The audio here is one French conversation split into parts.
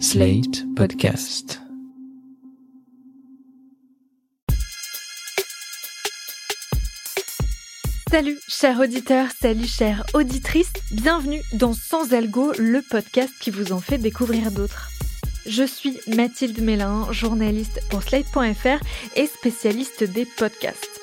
Slate Podcast. Salut chers auditeurs, salut chères auditrices, bienvenue dans Sans Algo, le podcast qui vous en fait découvrir d'autres. Je suis Mathilde Mélin, journaliste pour Slate.fr et spécialiste des podcasts.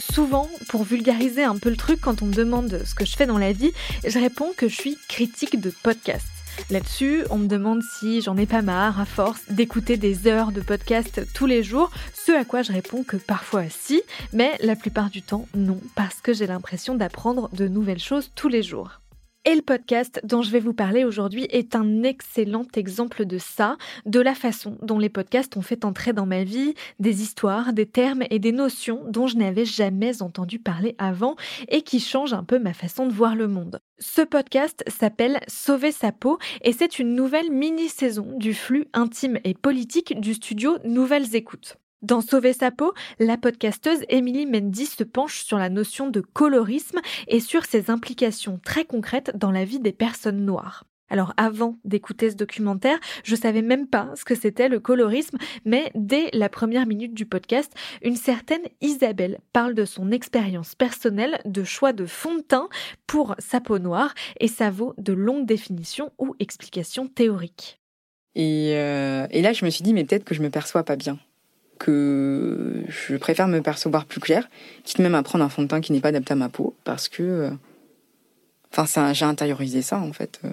Souvent, pour vulgariser un peu le truc, quand on me demande ce que je fais dans la vie, je réponds que je suis critique de podcasts. Là-dessus, on me demande si j'en ai pas marre à force d'écouter des heures de podcast tous les jours, ce à quoi je réponds que parfois si, mais la plupart du temps non, parce que j'ai l'impression d'apprendre de nouvelles choses tous les jours. Et le podcast dont je vais vous parler aujourd'hui est un excellent exemple de ça, de la façon dont les podcasts ont fait entrer dans ma vie des histoires, des termes et des notions dont je n'avais jamais entendu parler avant et qui changent un peu ma façon de voir le monde. Ce podcast s'appelle Sauver sa peau et c'est une nouvelle mini-saison du flux intime et politique du studio Nouvelles Écoutes. Dans Sauver sa peau, la podcasteuse Emily Mendy se penche sur la notion de colorisme et sur ses implications très concrètes dans la vie des personnes noires. Alors avant d'écouter ce documentaire, je savais même pas ce que c'était le colorisme, mais dès la première minute du podcast, une certaine Isabelle parle de son expérience personnelle de choix de fond de teint pour sa peau noire et ça vaut de longues définitions ou explications théoriques. Et, euh, là, je me suis dit, mais peut-être que je me perçois pas bien que je préfère me percevoir plus clair, quitte même à prendre un fond de teint qui n'est pas adapté à ma peau, parce que, euh, enfin, j'ai intériorisé ça en fait. Euh.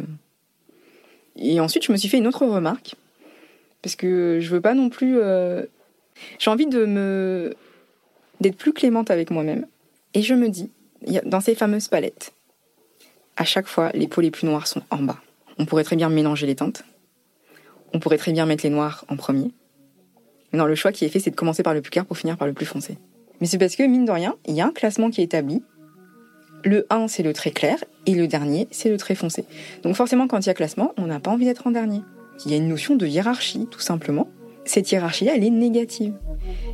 Et ensuite, je me suis fait une autre remarque, parce que je veux pas non plus. Euh, j'ai envie de me d'être plus clémente avec moi-même, et je me dis, dans ces fameuses palettes, à chaque fois, les peaux les plus noires sont en bas. On pourrait très bien mélanger les teintes. On pourrait très bien mettre les noirs en premier non, le choix qui est fait, c'est de commencer par le plus clair pour finir par le plus foncé. Mais c'est parce que, mine de rien, il y a un classement qui est établi. Le 1, c'est le très clair, et le dernier, c'est le très foncé. Donc forcément, quand il y a classement, on n'a pas envie d'être en dernier. Il y a une notion de hiérarchie, tout simplement. Cette hiérarchie, elle est négative.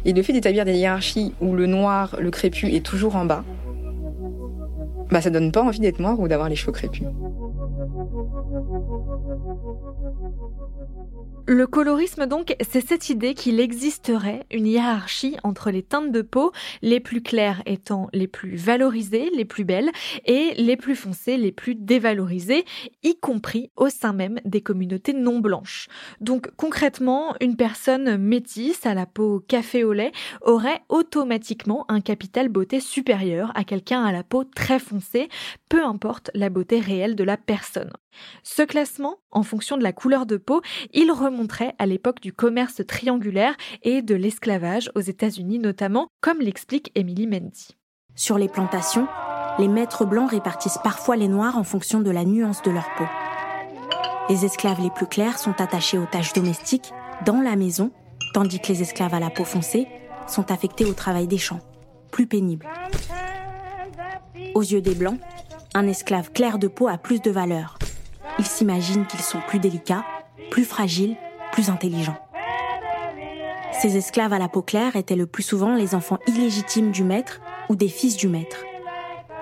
Et le fait d'établir des hiérarchies où le noir, le crépus est toujours en bas, bah ça donne pas envie d'être noir ou d'avoir les cheveux crépus. Le colorisme, donc, c'est cette idée qu'il existerait une hiérarchie entre les teintes de peau, les plus claires étant les plus valorisées, les plus belles, et les plus foncées, les plus dévalorisées, y compris au sein même des communautés non blanches. Donc, concrètement, une personne métisse à la peau café au lait aurait automatiquement un capital beauté supérieur à quelqu'un à la peau très foncée, peu importe la beauté réelle de la personne. Ce classement, en fonction de la couleur de peau, il remonterait à l'époque du commerce triangulaire et de l'esclavage aux États-Unis notamment, comme l'explique Emily Mendy. Sur les plantations, les maîtres blancs répartissent parfois les noirs en fonction de la nuance de leur peau. Les esclaves les plus clairs sont attachés aux tâches domestiques dans la maison, tandis que les esclaves à la peau foncée sont affectés au travail des champs, plus pénible. Aux yeux des blancs, un esclave clair de peau a plus de valeur, ils s'imaginent qu'ils sont plus délicats, plus fragiles, plus intelligents. Ces esclaves à la peau claire étaient le plus souvent les enfants illégitimes du maître ou des fils du maître.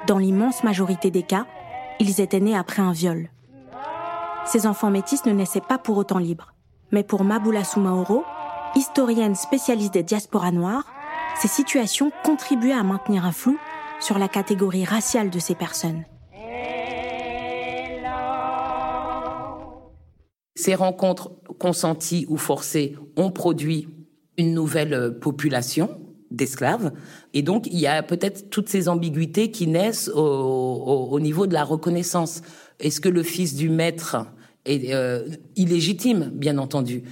Dans l'immense majorité des cas, ils étaient nés après un viol. Ces enfants métis ne naissaient pas pour autant libres. Mais pour Maboula Soumaoro, historienne spécialiste des diasporas noires, ces situations contribuaient à maintenir un flou sur la catégorie raciale de ces personnes. Ces rencontres consenties ou forcées ont produit une nouvelle euh, population d'esclaves. Et donc, il y a peut-être toutes ces ambiguïtés qui naissent au, niveau de la reconnaissance. Est-ce que le fils du maître est euh, illégitime, bien entendu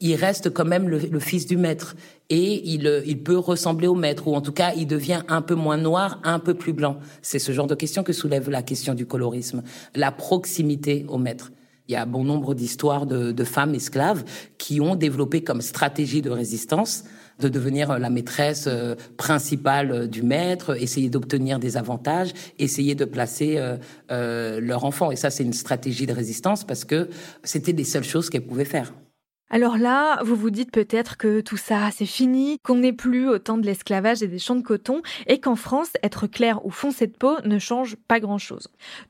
il reste quand même le, fils du maître et il, euh, il peut ressembler au maître ou en tout cas il devient un peu moins noir, un peu plus blanc. C'est ce genre de question que soulève la question du colorisme, la proximité au maître. Il y a bon nombre d'histoires de, femmes esclaves qui ont développé comme stratégie de résistance de devenir la maîtresse euh, principale euh, du maître, essayer d'obtenir des avantages, essayer de placer euh, leur enfant. Et ça, c'est une stratégie de résistance parce que c'était les seules choses qu'elles pouvaient faire. Alors là, vous vous dites peut-être que tout ça, c'est fini, qu'on n'est plus au temps de l'esclavage et des champs de coton, et qu'en France, être clair ou foncé de peau ne change pas grand-chose.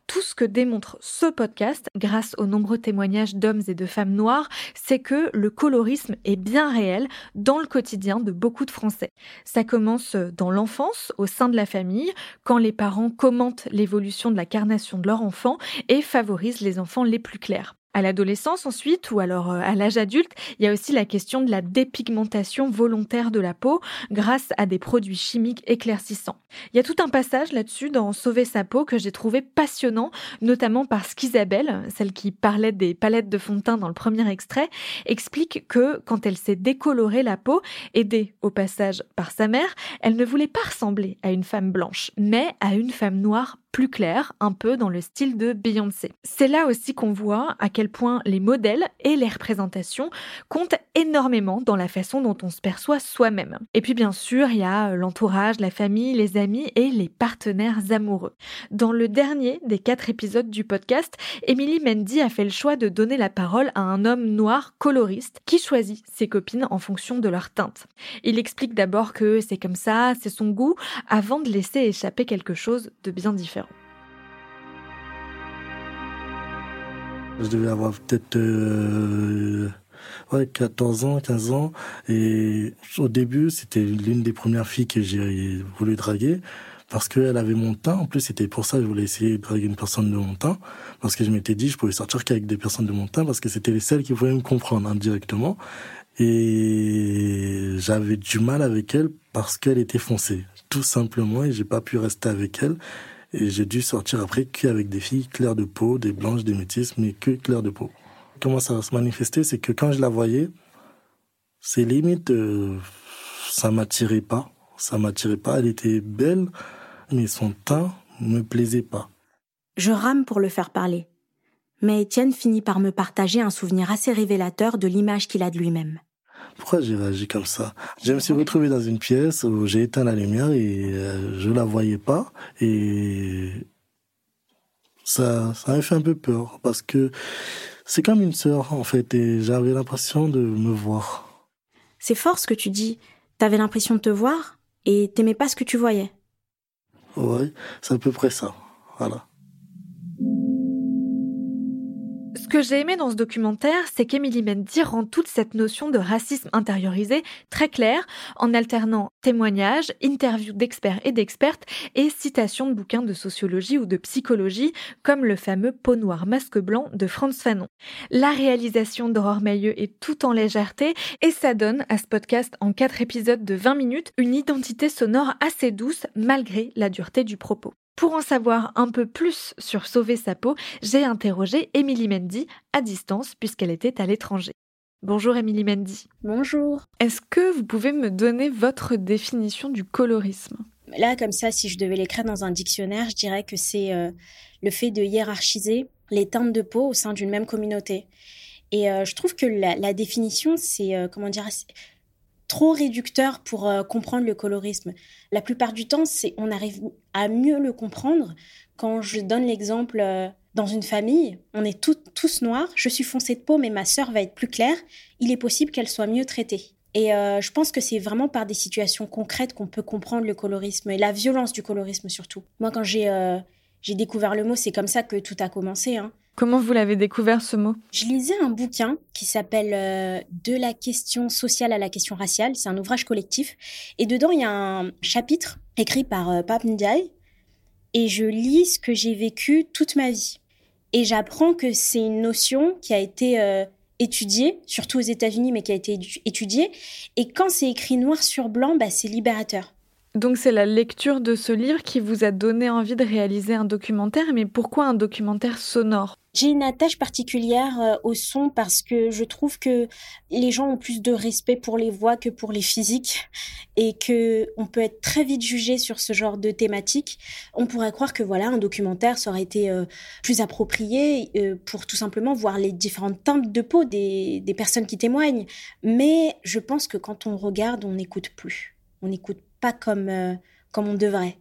Tout ce que démontre ce podcast, grâce aux nombreux témoignages d'hommes et de femmes noires, c'est que le colorisme est bien réel dans le quotidien de beaucoup de Français. Ça commence dans l'enfance, au sein de la famille, quand les parents commentent l'évolution de la carnation de leur enfant et favorisent les enfants les plus clairs. À l'adolescence ensuite, ou alors euh, à l'âge adulte, il y a aussi la question de la dépigmentation volontaire de la peau grâce à des produits chimiques éclaircissants. Il y a tout un passage là-dessus dans Sauver sa peau que j'ai trouvé passionnant, notamment parce qu'Isabelle, celle qui parlait des palettes de fond de teint dans le premier extrait, explique que quand elle s'est décolorée la peau, aidée au passage par sa mère, elle ne voulait pas ressembler à une femme blanche, mais à une femme noire plus clair, un peu dans le style de Beyoncé. C'est là aussi qu'on voit à quel point les modèles et les représentations comptent énormément dans la façon dont on se perçoit soi-même. Et puis bien sûr, il y a euh, l'entourage, la famille, les amis et les partenaires amoureux. Dans le dernier des quatre épisodes du podcast, Emily Mendy a fait le choix de donner la parole à un homme noir coloriste qui choisit ses copines en fonction de leur teinte. Il explique d'abord que c'est comme ça, c'est son goût, avant de laisser échapper quelque chose de bien différent. Je devais avoir peut-être euh, ouais, 14 ans, 15 ans. Et au début, c'était l'une des premières filles que j'ai voulu draguer parce qu'elle avait mon teint. En plus, c'était pour ça que je voulais essayer de draguer une personne de mon teint. Parce que je m'étais dit, je pouvais sortir qu'avec des personnes de mon teint parce que c'était les seules qui pouvaient me comprendre indirectement. Et j'avais du mal avec elle parce qu'elle était foncée. Tout simplement, et j'ai pas pu rester avec elle. Et j'ai dû sortir après qu'avec des filles claires de peau, des blanches, des métisses, mais que claires de peau. Comment ça va se manifester? C'est que quand je la voyais, c'est limite, euh, ça m'attirait pas. Ça m'attirait pas. Elle était belle, mais son teint me plaisait pas. Je rame pour le faire parler. Mais Étienne finit par me partager un souvenir assez révélateur de l'image qu'il a de lui-même. Pourquoi j'ai réagi comme ça? Je me suis retrouvé dans une pièce où j'ai éteint la lumière et euh, je la voyais pas et ça, ça m'a fait un peu peur parce que c'est comme une sœur en fait et j'avais l'impression de me voir. C'est fort ce que tu dis. T'avais l'impression de te voir et t'aimais pas ce que tu voyais. Oui, c'est à peu près ça. Voilà. Ce que j'ai aimé dans ce documentaire, c'est qu'Emily Mendy rend toute cette notion de racisme intériorisé très claire en alternant témoignages, interviews d'experts et d'expertes et citations de bouquins de sociologie ou de psychologie comme le fameux Peau noire masque blanc de Franz Fanon. La réalisation d'Aurore Mailleux est tout en légèreté et ça donne à ce podcast en quatre épisodes de 20 minutes une identité sonore assez douce malgré la dureté du propos. Pour en savoir un peu plus sur Sauver sa peau, j'ai interrogé Émilie Mendy à distance puisqu'elle était à l'étranger. Bonjour Émilie Mendy. Bonjour. Est-ce que vous pouvez me donner votre définition du colorisme? Là, comme ça, si je devais l'écrire dans un dictionnaire, je dirais que c'est euh, le fait de hiérarchiser les teintes de peau au sein d'une même communauté. Et euh, je trouve que la, définition, c'est, euh, comment dire, trop réducteur pour euh, comprendre le colorisme. La plupart du temps, c'est on arrive à mieux le comprendre quand je donne l'exemple euh, dans une famille, on est tous noirs, je suis foncée de peau mais ma sœur va être plus claire, il est possible qu'elle soit mieux traitée. Et euh, je pense que c'est vraiment par des situations concrètes qu'on peut comprendre le colorisme et la violence du colorisme surtout. Moi, quand j'ai j'ai découvert le mot, c'est comme ça que tout a commencé. Hein. Comment vous l'avez découvert ce mot? Je lisais un bouquin qui s'appelle euh, De la question sociale à la question raciale. C'est un ouvrage collectif. Et dedans, il y a un chapitre écrit par euh, Pape Ndiaye. Et je lis ce que j'ai vécu toute ma vie. Et j'apprends que c'est une notion qui a été euh, étudiée, surtout aux États-Unis, mais qui a été étudiée. Et quand c'est écrit noir sur blanc, bah, c'est libérateur. Donc c'est la lecture de ce livre qui vous a donné envie de réaliser un documentaire, mais pourquoi un documentaire sonore? J'ai une attache particulière euh, au son parce que je trouve que les gens ont plus de respect pour les voix que pour les physiques et que on peut être très vite jugé sur ce genre de thématique. On pourrait croire que voilà un documentaire ça aurait été euh, plus approprié euh, pour tout simplement voir les différentes teintes de peau des, personnes qui témoignent. Mais je pense que quand on regarde, on n'écoute plus. On n'écoute pas comme comme on devrait.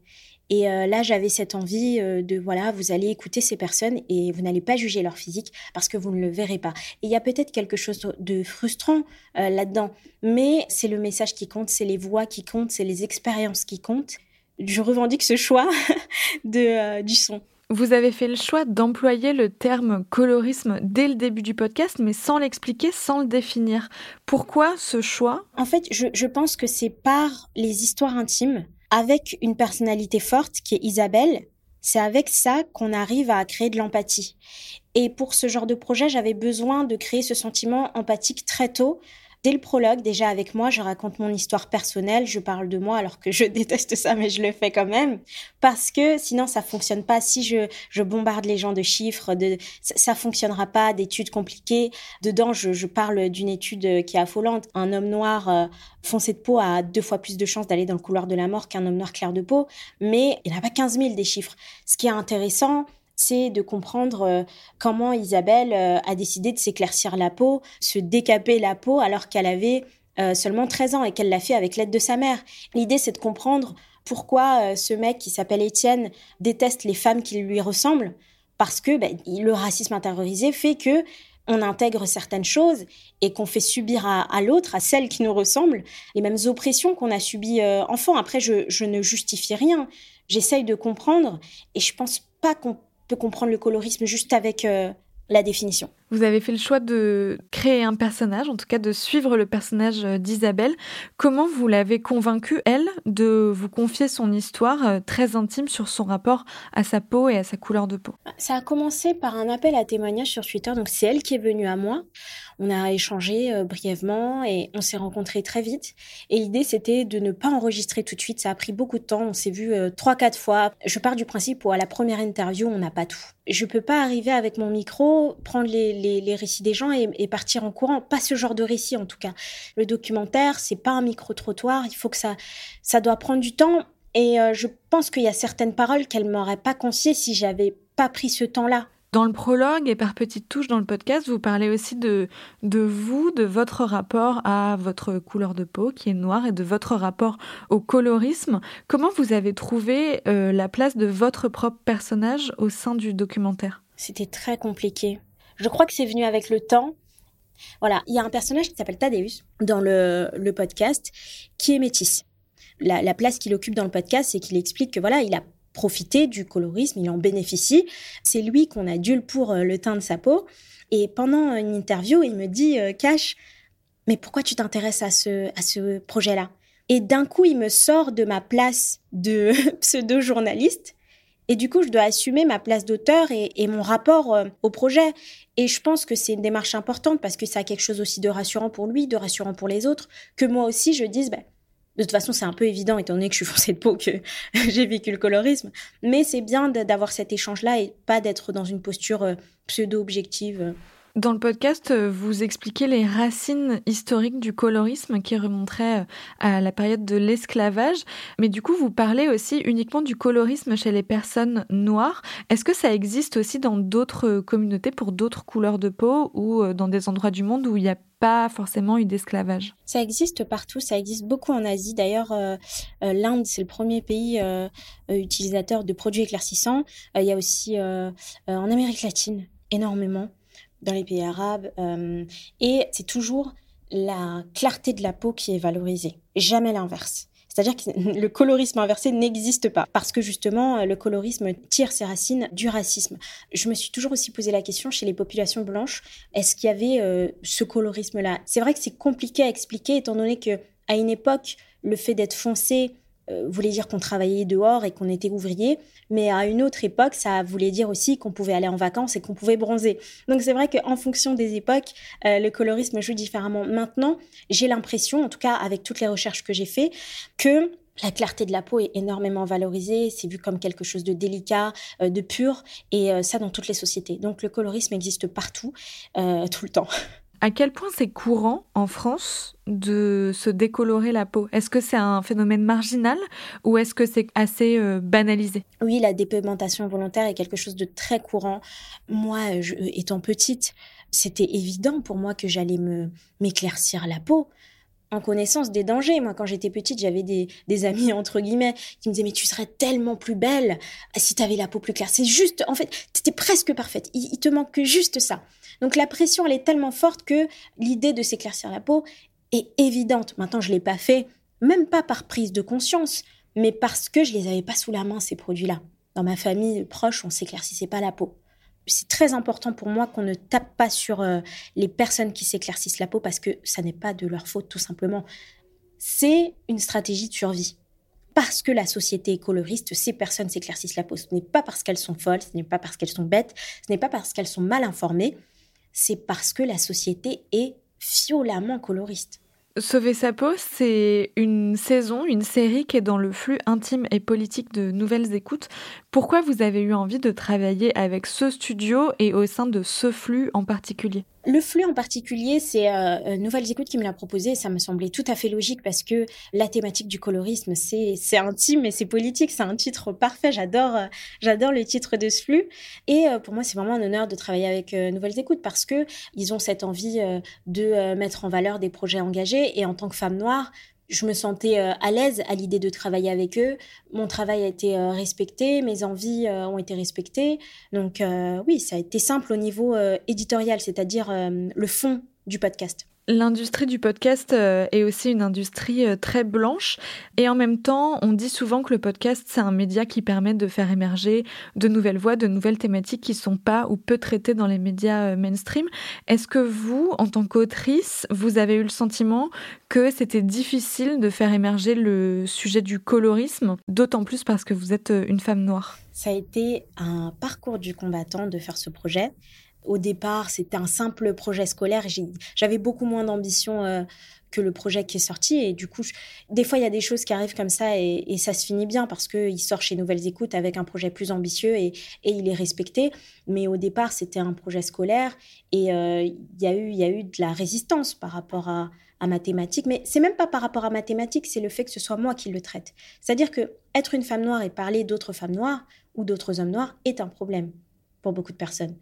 Et euh, là, j'avais cette envie euh, de, voilà, vous allez écouter ces personnes et vous n'allez pas juger leur physique parce que vous ne le verrez pas. Et il y a peut-être quelque chose de frustrant euh, là-dedans, mais c'est le message qui compte, c'est les voix qui comptent, c'est les expériences qui comptent. Je revendique ce choix de, du son. Vous avez fait le choix d'employer le terme colorisme dès le début du podcast, mais sans l'expliquer, sans le définir. Pourquoi ce choix? En fait, je, je pense que c'est par les histoires intimes avec une personnalité forte qui est Isabelle, c'est avec ça qu'on arrive à créer de l'empathie. Et pour ce genre de projet, j'avais besoin de créer ce sentiment empathique très tôt Dès le prologue, déjà avec moi, je raconte mon histoire personnelle, je parle de moi alors que je déteste ça, mais je le fais quand même parce que sinon ça fonctionne pas. Si je, bombarde les gens de chiffres, de, ça, fonctionnera pas. D'études compliquées. Dedans, je, parle d'une étude qui est affolante. Un homme noir euh, foncé de peau a deux fois plus de chances d'aller dans le couloir de la mort qu'un homme noir clair de peau, mais il n'y a pas 15 000 des chiffres. Ce qui est intéressant, c'est de comprendre euh, comment Isabelle euh, a décidé de s'éclaircir la peau, se décaper la peau alors qu'elle avait euh, seulement 13 ans et qu'elle l'a fait avec l'aide de sa mère. L'idée, c'est de comprendre pourquoi ce mec qui s'appelle Étienne déteste les femmes qui lui ressemblent, parce que ben, le racisme intériorisé fait que on intègre certaines choses et qu'on fait subir à, l'autre, à celle qui nous ressemble, les mêmes oppressions qu'on a subies enfant. Après, je, ne justifie rien. J'essaye de comprendre et je pense pas qu'on peut comprendre le colorisme juste avec euh, la définition. Vous avez fait le choix de créer un personnage, en tout cas de suivre le personnage euh, d'Isabelle. Comment vous l'avez convaincue, elle, de vous confier son histoire euh, très intime sur son rapport à sa peau et à sa couleur de peau? Ça a commencé par un appel à témoignage sur Twitter, donc c'est elle qui est venue à moi. On a échangé euh, brièvement et on s'est rencontrés très vite. Et l'idée, c'était de ne pas enregistrer tout de suite. Ça a pris beaucoup de temps. On s'est vu trois, quatre fois. Je pars du principe où à la première interview, on n'a pas tout. Je peux pas arriver avec mon micro, prendre les les, récits des gens et, partir en courant. Pas ce genre de récit en tout cas. Le documentaire, c'est pas un micro-trottoir. Il faut que ça, ça doit prendre du temps. Et euh, je pense qu'il y a certaines paroles qu'elle m'aurait pas confiées si j'avais pas pris ce temps-là. Dans le prologue et par petites touches dans le podcast, vous parlez aussi de, de vous, de votre rapport à votre couleur de peau qui est noire et de votre rapport au colorisme. Comment vous avez trouvé euh, la place de votre propre personnage au sein du documentaire? C'était très compliqué. Je crois que c'est venu avec le temps. Voilà, il y a un personnage qui s'appelle Thaddeus dans le, le podcast qui est métis. La, la place qu'il occupe dans le podcast, c'est qu'il explique que voilà, il a profité du colorisme, il en bénéficie. C'est lui qu'on adule pour euh, le teint de sa peau. Et pendant une interview, il me dit euh, Cash, mais pourquoi tu t'intéresses à ce, à ce projet-là? Et d'un coup, il me sort de ma place de pseudo-journaliste et du coup, je dois assumer ma place d'auteur et, mon rapport euh, au projet. Et je pense que c'est une démarche importante parce que ça a quelque chose aussi de rassurant pour lui, de rassurant pour les autres, que moi aussi je dise, ben, de toute façon, c'est un peu évident étant donné que je suis foncée de peau que j'ai vécu le colorisme. Mais c'est bien d'avoir cet échange-là et pas d'être dans une posture euh, pseudo-objective. Dans le podcast, euh, vous expliquez les racines historiques du colorisme qui remonteraient euh, à la période de l'esclavage. Mais du coup, vous parlez aussi uniquement du colorisme chez les personnes noires. Est-ce que ça existe aussi dans d'autres communautés pour d'autres couleurs de peau ou euh, dans des endroits du monde où il n'y a pas forcément eu d'esclavage? Ça existe partout, ça existe beaucoup en Asie. D'ailleurs, l'Inde, c'est le premier pays utilisateur de produits éclaircissants. il y a aussi en Amérique latine énormément dans les pays arabes. Euh, et c'est toujours la clarté de la peau qui est valorisée, jamais l'inverse. C'est-à-dire que le colorisme inversé n'existe pas parce que justement le colorisme tire ses racines du racisme. Je me suis toujours aussi posé la question chez les populations blanches, est-ce qu'il y avait euh, ce colorisme-là? C'est vrai que c'est compliqué à expliquer étant donné que à une époque, le fait d'être foncé euh, voulait dire qu'on travaillait dehors et qu'on était ouvrier, mais à une autre époque, ça voulait dire aussi qu'on pouvait aller en vacances et qu'on pouvait bronzer. Donc c'est vrai qu'en fonction des époques, euh, le colorisme joue différemment. Maintenant, j'ai l'impression, en tout cas avec toutes les recherches que j'ai fait, que la clarté de la peau est énormément valorisée, c'est vu comme quelque chose de délicat, euh, de pur, et ça dans toutes les sociétés. Donc le colorisme existe partout, tout le temps. À quel point c'est courant en France de se décolorer la peau? Est-ce que c'est un phénomène marginal ou est-ce que c'est assez euh, banalisé? Oui, la dépigmentation volontaire est quelque chose de très courant. Moi, étant petite, c'était évident pour moi que j'allais me m'éclaircir la peau. en connaissance des dangers. Moi, quand j'étais petite, j'avais des, amis, entre guillemets, qui me disaient, mais tu serais tellement plus belle si tu avais la peau plus claire. C'est juste, en fait, tu étais presque parfaite. Il, il te manque que juste ça. Donc la pression, elle est tellement forte que l'idée de s'éclaircir la peau est évidente. Maintenant, je l'ai pas fait, même pas par prise de conscience, mais parce que je les avais pas sous la main, ces produits-là. Dans ma famille proche, on s'éclaircissait pas la peau. C'est très important pour moi qu'on ne tape pas sur euh, les personnes qui s'éclaircissent la peau parce que ça n'est pas de leur faute, tout simplement. C'est une stratégie de survie. Parce que la société est coloriste, ces personnes s'éclaircissent la peau. Ce n'est pas parce qu'elles sont folles, ce n'est pas parce qu'elles sont bêtes, ce n'est pas parce qu'elles sont mal informées, c'est parce que la société est violemment coloriste. Sauver sa peau, c'est une saison, une série qui est dans le flux intime et politique de Nouvelles Écoutes. Pourquoi vous avez eu envie de travailler avec ce studio et au sein de ce flux en particulier? Le flux en particulier, c'est euh, euh, Nouvelles Écoutes qui me l'a proposé. Ça me semblait tout à fait logique parce que la thématique du colorisme, c'est c'est intime et c'est politique. C'est un titre parfait. J'adore euh, j'adore le titre de ce flux. Et pour moi, c'est vraiment un honneur de travailler avec Nouvelles Écoutes parce que ils ont cette envie de mettre en valeur des projets engagés. Et en tant que femme noire, je me sentais euh, à l'aise à l'idée de travailler avec eux. Mon travail a été euh, respecté, mes envies euh, ont été respectées. Donc oui, ça a été simple au niveau éditorial, c'est-à-dire le fond du podcast. L'industrie du podcast euh, est aussi une industrie euh, très blanche et en même temps, on dit souvent que le podcast, c'est un média qui permet de faire émerger de nouvelles voix, de nouvelles thématiques qui sont pas ou peu traitées dans les médias euh, mainstream. Est-ce que vous, en tant qu'autrice, vous avez eu le sentiment que c'était difficile de faire émerger le sujet du colorisme, d'autant plus parce que vous êtes une femme noire? Ça a été un parcours du combattant de faire ce projet. Au départ, c'était un simple projet scolaire. J'avais beaucoup moins d'ambition euh, que le projet qui est sorti. Et du coup, des fois, il y a des choses qui arrivent comme ça et, ça se finit bien parce qu'il sort chez Nouvelles Écoutes avec un projet plus ambitieux et, il est respecté. Mais au départ, c'était un projet scolaire et euh, il y, a eu, de la résistance par rapport à, à mathématiques. Mais c'est même pas par rapport à mathématiques, c'est le fait que ce soit moi qui le traite. C'est-à-dire que être une femme noire et parler d'autres femmes noires ou d'autres hommes noirs est un problème pour beaucoup de personnes.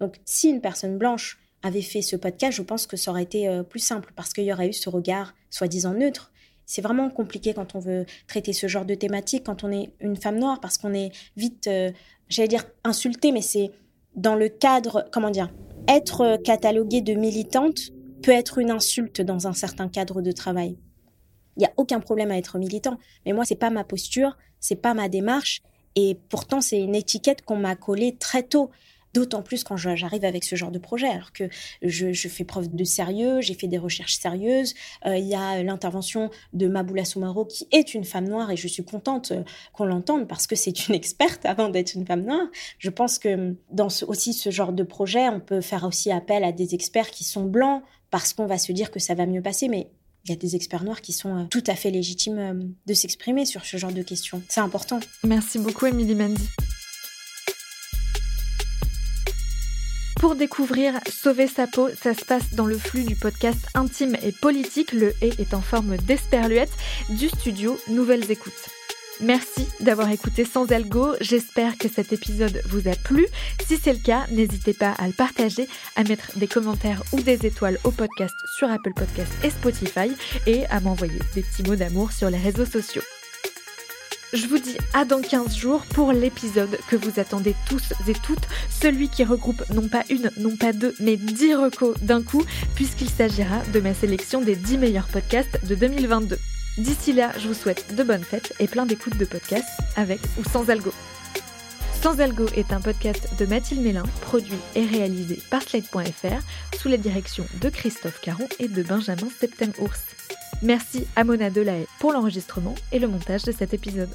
Donc, si une personne blanche avait fait ce podcast, je pense que ça aurait été euh, plus simple parce qu'il y aurait eu ce regard soi-disant neutre. C'est vraiment compliqué quand on veut traiter ce genre de thématique, quand on est une femme noire, parce qu'on est vite, euh, j'allais dire, insulté, mais c'est dans le cadre, comment dire, être cataloguée de militante peut être une insulte dans un certain cadre de travail. Il n'y a aucun problème à être militant, mais moi, c'est pas ma posture, c'est pas ma démarche, et pourtant, c'est une étiquette qu'on m'a collée très tôt. D'autant plus quand j'arrive avec ce genre de projet, alors que je, fais preuve de sérieux, j'ai fait des recherches sérieuses. Euh, il y a l'intervention de Maboula Soumaro, qui est une femme noire, et je suis contente euh, qu'on l'entende parce que c'est une experte avant d'être une femme noire. Je pense que dans aussi ce genre de projet, on peut faire aussi appel à des experts qui sont blancs parce qu'on va se dire que ça va mieux passer, mais il y a des experts noirs qui sont euh, tout à fait légitimes de s'exprimer sur ce genre de questions. C'est important. Merci beaucoup, Émilie Mendy. Pour découvrir Sauver sa peau, ça se passe dans le flux du podcast intime et politique. Le et est en forme d'esperluette du studio Nouvelles Écoutes. Merci d'avoir écouté Sans Algo. J'espère que cet épisode vous a plu. Si c'est le cas, n'hésitez pas à le partager, à mettre des commentaires ou des étoiles au podcast sur Apple Podcasts et Spotify et à m'envoyer des petits mots d'amour sur les réseaux sociaux. Je vous dis à dans 15 jours pour l'épisode que vous attendez tous et toutes, celui qui regroupe non pas une, non pas deux, mais 10 recos d'un coup, puisqu'il s'agira de ma sélection des 10 meilleurs podcasts de 2022. D'ici là, je vous souhaite de bonnes fêtes et plein d'écoutes de podcasts avec ou sans algo. Sans Algo est un podcast de Mathilde Mélin, produit et réalisé par Slate.fr sous la direction de Christophe Caron et de Benjamin Septem-Ours. Merci à Mona Delahaye pour l'enregistrement et le montage de cet épisode.